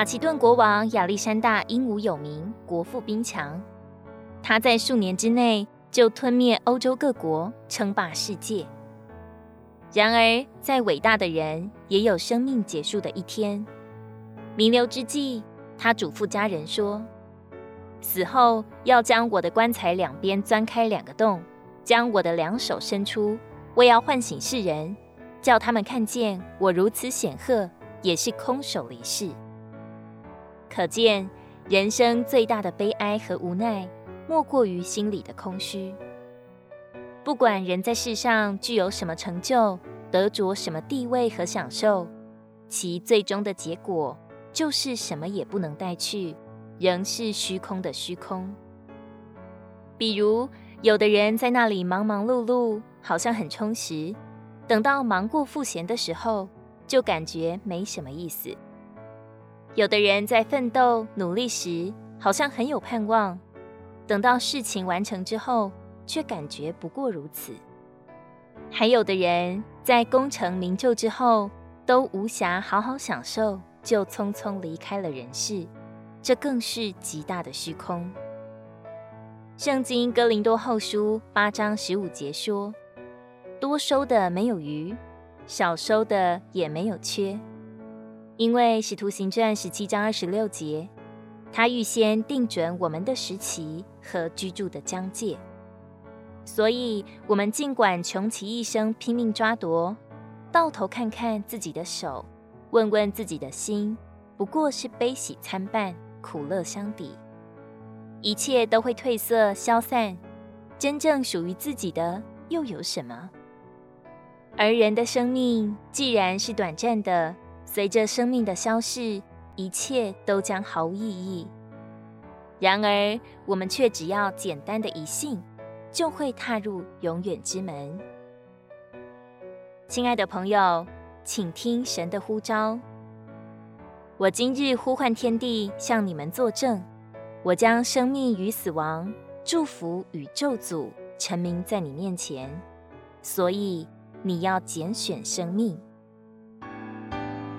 马其顿国王亚历山大英武有名，国富兵强，他在数年之内就吞灭欧洲各国，称霸世界。然而，再伟大的人也有生命结束的一天。弥留之际，他嘱咐家人说：“死后要将我的棺材两边钻开两个洞，将我的两手伸出，我要唤醒世人。”叫他们看见我如此显赫，也是空手离世。可见人生最大的悲哀和无奈，莫过于心里的空虚。不管人在世上具有什么成就，得着什么地位和享受，其最终的结果就是什么也不能带去，仍是虚空的虚空。比如，有的人在那里忙忙碌碌，好像很充实。等到忙过复闲的时候，就感觉没什么意思。有的人在奋斗努力时，好像很有盼望；等到事情完成之后，却感觉不过如此。还有的人在功成名就之后，都无暇好好享受，就匆匆离开了人世，这更是极大的虚空。圣经哥林多后书八章十五节说。多收的没有余，少收的也没有缺，因为使徒行传十七章二十六节，他预先定准我们的时期和居住的疆界，所以我们尽管穷其一生拼命抓夺，到头看看自己的手，问问自己的心，不过是悲喜参半，苦乐相抵，一切都会褪色消散，真正属于自己的又有什么？而人的生命既然是短暂的，随着生命的消逝，一切都将毫无意义。然而，我们却只要简单的一信，就会踏入永远之门。亲爱的朋友，请听神的呼召：我今日呼唤天地，向你们作证，我将生命与死亡、祝福与咒诅，陈明在你面前。所以。你要拣选生命。